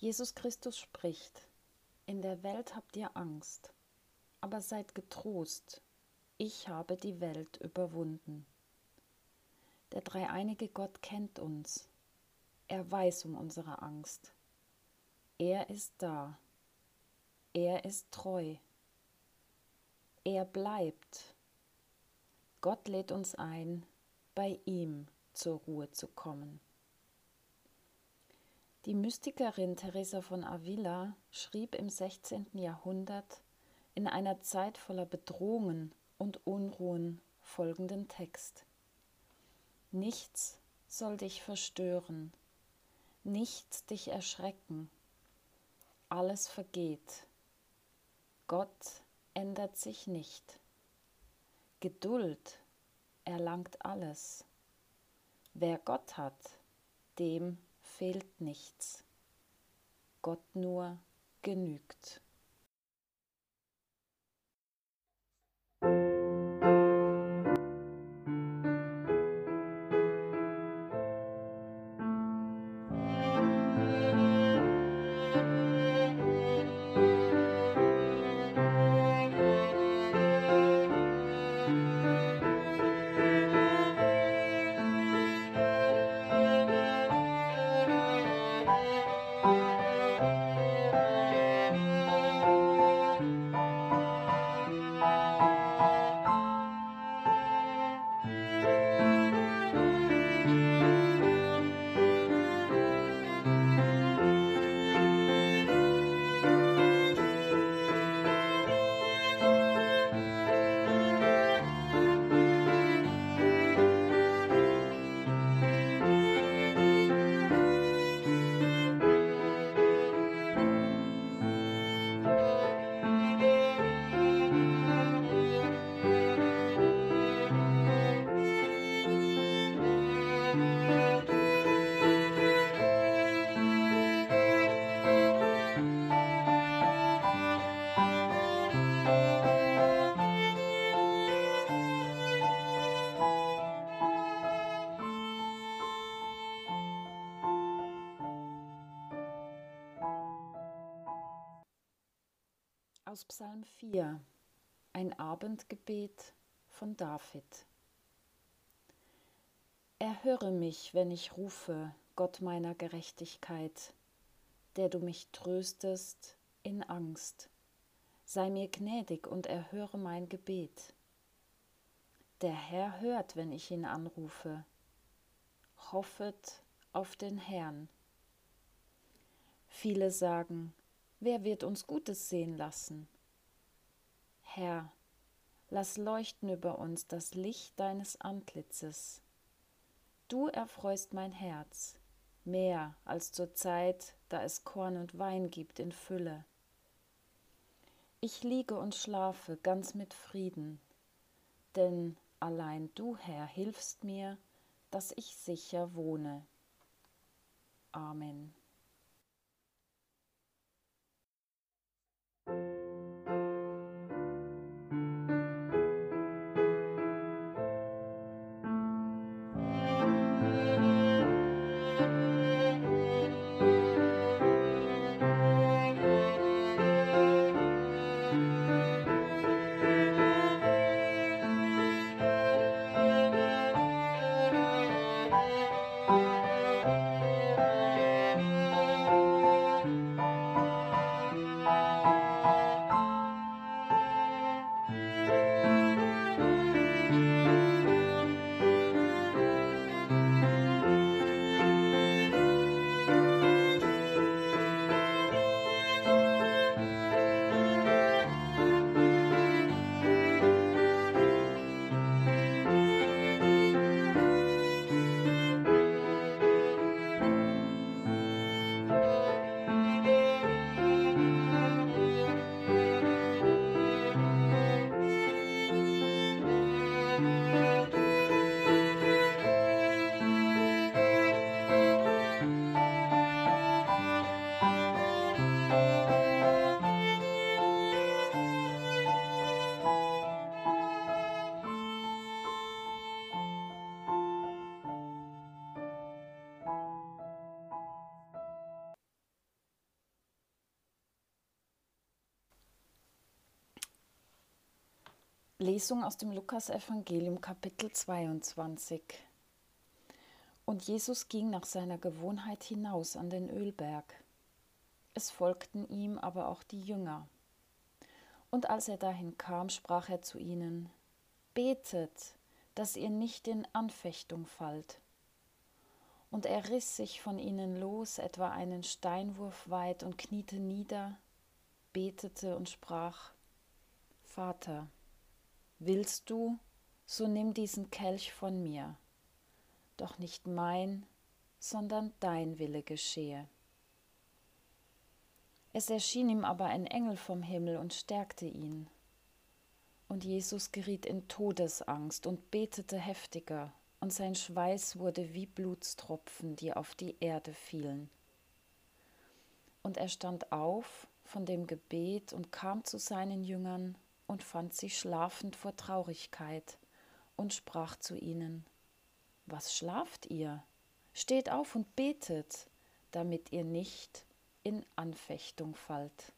Jesus Christus spricht, in der Welt habt ihr Angst, aber seid getrost, ich habe die Welt überwunden. Der dreieinige Gott kennt uns, er weiß um unsere Angst. Er ist da, er ist treu, er bleibt. Gott lädt uns ein, bei ihm zur Ruhe zu kommen. Die Mystikerin Teresa von Avila schrieb im 16. Jahrhundert in einer Zeit voller Bedrohungen und Unruhen folgenden Text. Nichts soll dich verstören, nichts dich erschrecken, alles vergeht. Gott ändert sich nicht. Geduld erlangt alles. Wer Gott hat, dem fehlt nichts. Gott nur genügt. Aus Psalm 4 Ein Abendgebet von David Erhöre mich, wenn ich rufe, Gott meiner Gerechtigkeit, der du mich tröstest in Angst. Sei mir gnädig und erhöre mein Gebet. Der Herr hört, wenn ich ihn anrufe. Hoffet auf den Herrn. Viele sagen, Wer wird uns Gutes sehen lassen? Herr, lass leuchten über uns das Licht deines Antlitzes. Du erfreust mein Herz, mehr als zur Zeit, da es Korn und Wein gibt in Fülle. Ich liege und schlafe ganz mit Frieden, denn allein du, Herr, hilfst mir, dass ich sicher wohne. Amen. Lesung aus dem Lukasevangelium Kapitel 22. Und Jesus ging nach seiner Gewohnheit hinaus an den Ölberg. Es folgten ihm aber auch die Jünger. Und als er dahin kam, sprach er zu ihnen, Betet, dass ihr nicht in Anfechtung fallt. Und er riss sich von ihnen los, etwa einen Steinwurf weit, und kniete nieder, betete und sprach, Vater, Willst du, so nimm diesen Kelch von mir, doch nicht mein, sondern dein Wille geschehe. Es erschien ihm aber ein Engel vom Himmel und stärkte ihn. Und Jesus geriet in Todesangst und betete heftiger, und sein Schweiß wurde wie Blutstropfen, die auf die Erde fielen. Und er stand auf von dem Gebet und kam zu seinen Jüngern und fand sie schlafend vor Traurigkeit und sprach zu ihnen Was schlaft ihr? Steht auf und betet, damit ihr nicht in Anfechtung fallt.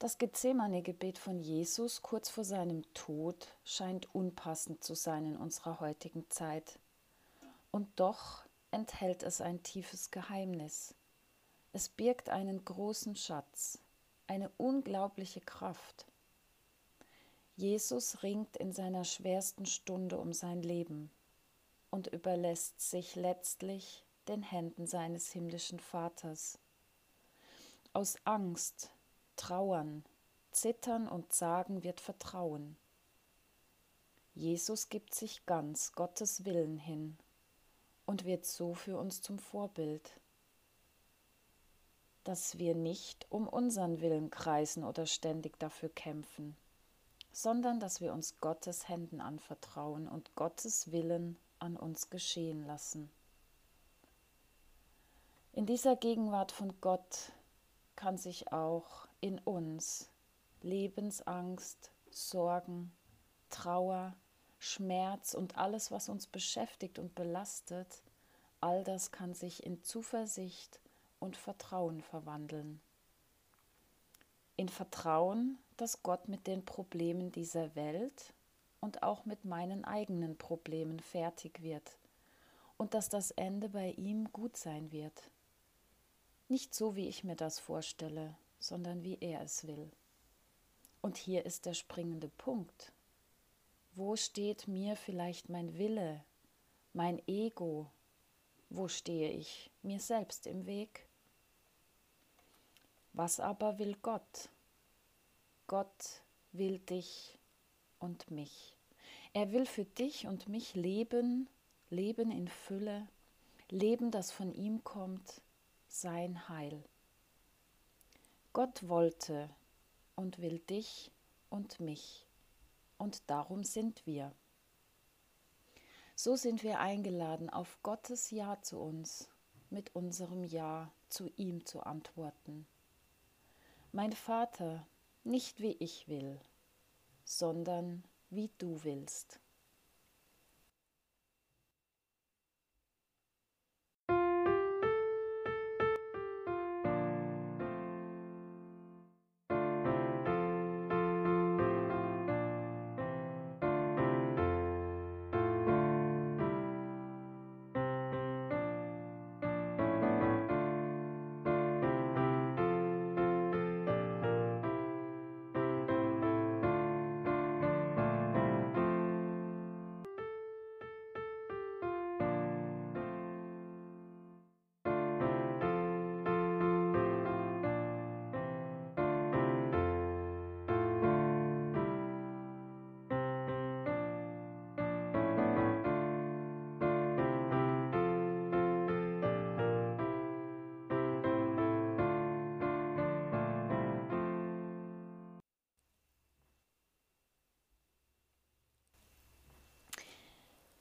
Das Gethsemane-Gebet von Jesus kurz vor seinem Tod scheint unpassend zu sein in unserer heutigen Zeit. Und doch enthält es ein tiefes Geheimnis. Es birgt einen großen Schatz, eine unglaubliche Kraft. Jesus ringt in seiner schwersten Stunde um sein Leben und überlässt sich letztlich den Händen seines himmlischen Vaters. Aus Angst, Trauern, Zittern und Sagen wird Vertrauen. Jesus gibt sich ganz Gottes Willen hin und wird so für uns zum Vorbild, dass wir nicht um unseren Willen kreisen oder ständig dafür kämpfen, sondern dass wir uns Gottes Händen anvertrauen und Gottes Willen an uns geschehen lassen. In dieser Gegenwart von Gott kann sich auch in uns Lebensangst, Sorgen, Trauer, Schmerz und alles, was uns beschäftigt und belastet, all das kann sich in Zuversicht und Vertrauen verwandeln. In Vertrauen, dass Gott mit den Problemen dieser Welt und auch mit meinen eigenen Problemen fertig wird und dass das Ende bei ihm gut sein wird. Nicht so, wie ich mir das vorstelle, sondern wie er es will. Und hier ist der springende Punkt. Wo steht mir vielleicht mein Wille, mein Ego? Wo stehe ich mir selbst im Weg? Was aber will Gott? Gott will dich und mich. Er will für dich und mich leben, Leben in Fülle, Leben, das von ihm kommt, sein Heil. Gott wollte und will dich und mich, und darum sind wir. So sind wir eingeladen, auf Gottes Ja zu uns mit unserem Ja zu ihm zu antworten. Mein Vater, nicht wie ich will, sondern wie du willst.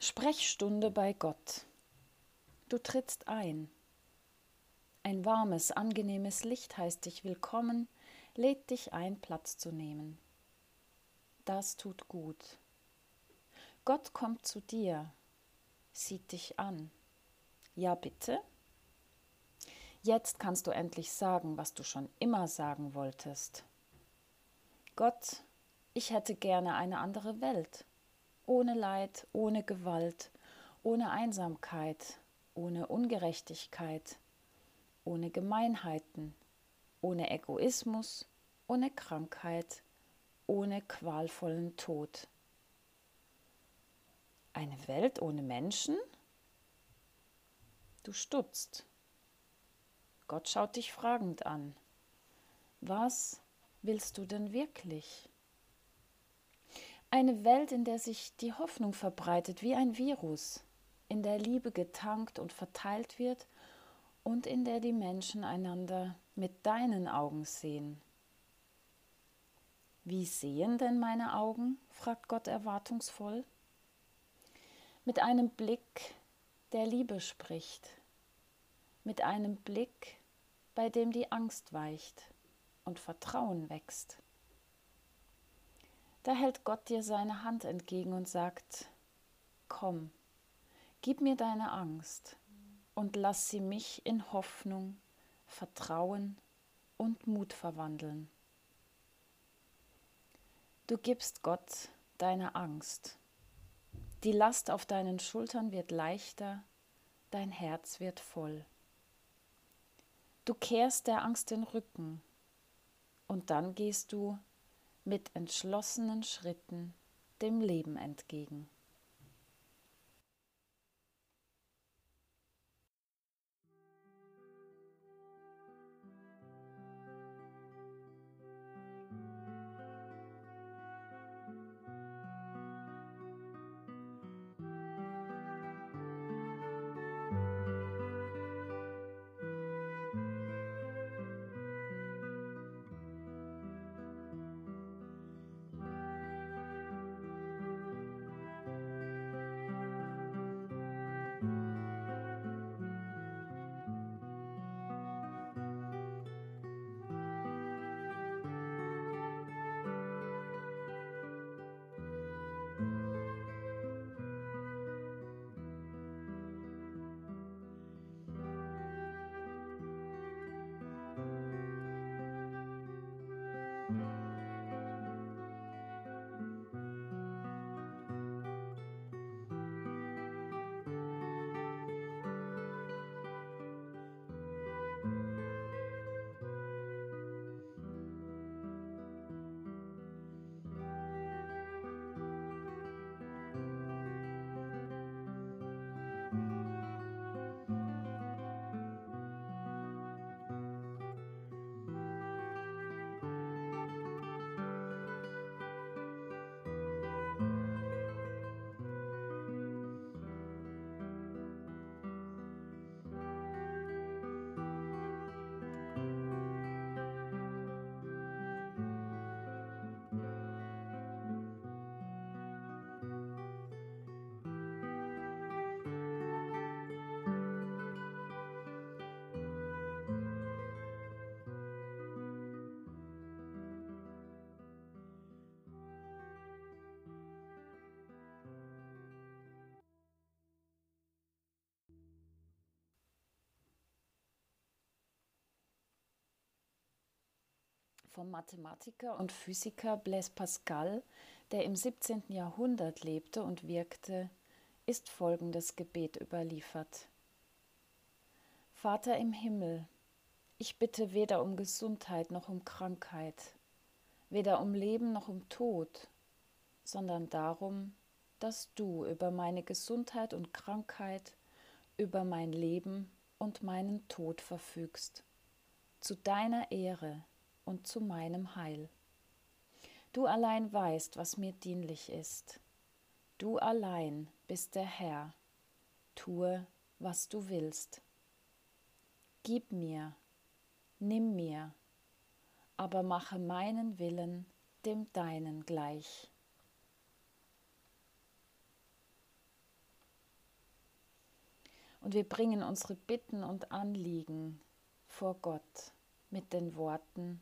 Sprechstunde bei Gott. Du trittst ein. Ein warmes, angenehmes Licht heißt dich willkommen, lädt dich ein, Platz zu nehmen. Das tut gut. Gott kommt zu dir, sieht dich an. Ja, bitte? Jetzt kannst du endlich sagen, was du schon immer sagen wolltest. Gott, ich hätte gerne eine andere Welt ohne Leid, ohne Gewalt, ohne Einsamkeit, ohne Ungerechtigkeit, ohne Gemeinheiten, ohne Egoismus, ohne Krankheit, ohne qualvollen Tod. Eine Welt ohne Menschen? Du stutzt. Gott schaut dich fragend an. Was willst du denn wirklich? Eine Welt, in der sich die Hoffnung verbreitet wie ein Virus, in der Liebe getankt und verteilt wird und in der die Menschen einander mit deinen Augen sehen. Wie sehen denn meine Augen? fragt Gott erwartungsvoll. Mit einem Blick, der Liebe spricht, mit einem Blick, bei dem die Angst weicht und Vertrauen wächst. Da hält Gott dir seine Hand entgegen und sagt, Komm, gib mir deine Angst und lass sie mich in Hoffnung, Vertrauen und Mut verwandeln. Du gibst Gott deine Angst. Die Last auf deinen Schultern wird leichter, dein Herz wird voll. Du kehrst der Angst den Rücken und dann gehst du mit entschlossenen Schritten dem Leben entgegen. Vom Mathematiker und Physiker Blaise Pascal, der im 17. Jahrhundert lebte und wirkte, ist folgendes Gebet überliefert. Vater im Himmel, ich bitte weder um Gesundheit noch um Krankheit, weder um Leben noch um Tod, sondern darum, dass du über meine Gesundheit und Krankheit, über mein Leben und meinen Tod verfügst, zu deiner Ehre und zu meinem Heil. Du allein weißt, was mir dienlich ist. Du allein bist der Herr. Tue, was du willst. Gib mir, nimm mir, aber mache meinen Willen dem deinen gleich. Und wir bringen unsere Bitten und Anliegen vor Gott mit den Worten,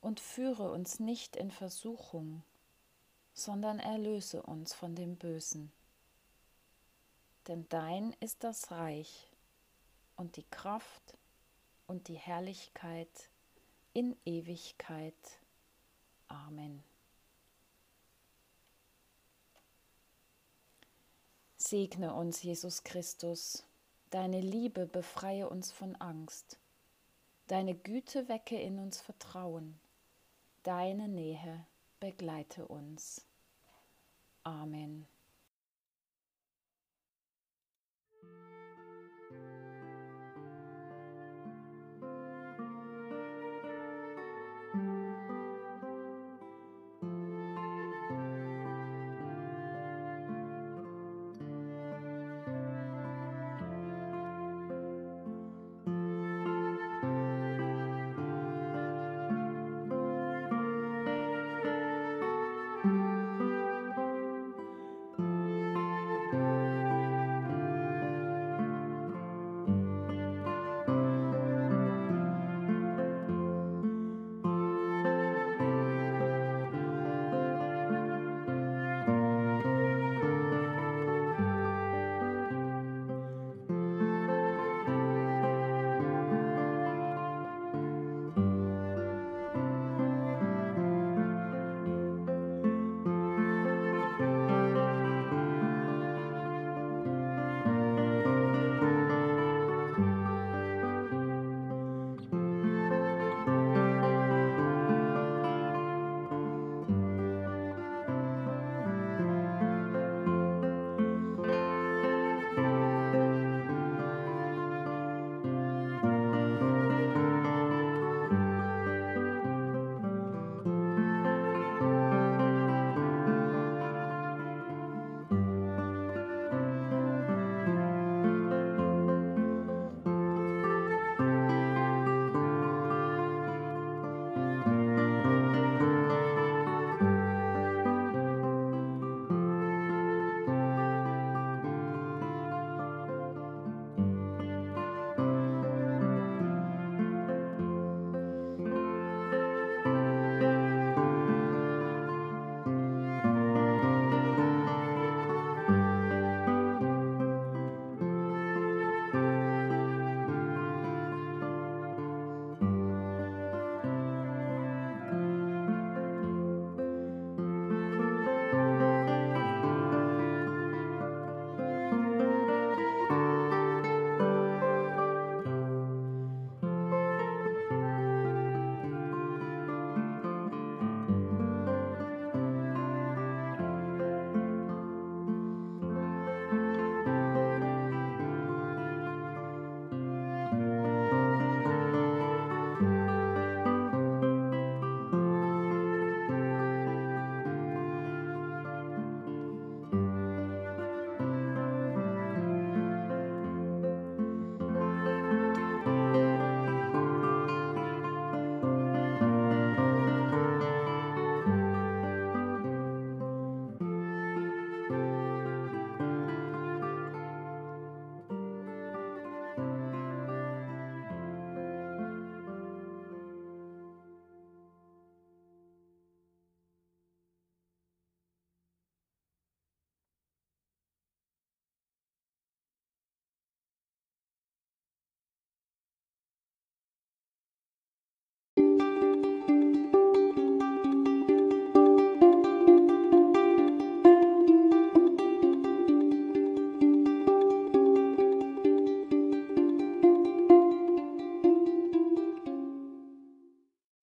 und führe uns nicht in Versuchung, sondern erlöse uns von dem Bösen. Denn dein ist das Reich und die Kraft und die Herrlichkeit in Ewigkeit. Amen. Segne uns, Jesus Christus, deine Liebe befreie uns von Angst, deine Güte wecke in uns Vertrauen Deine Nähe begleite uns. Amen.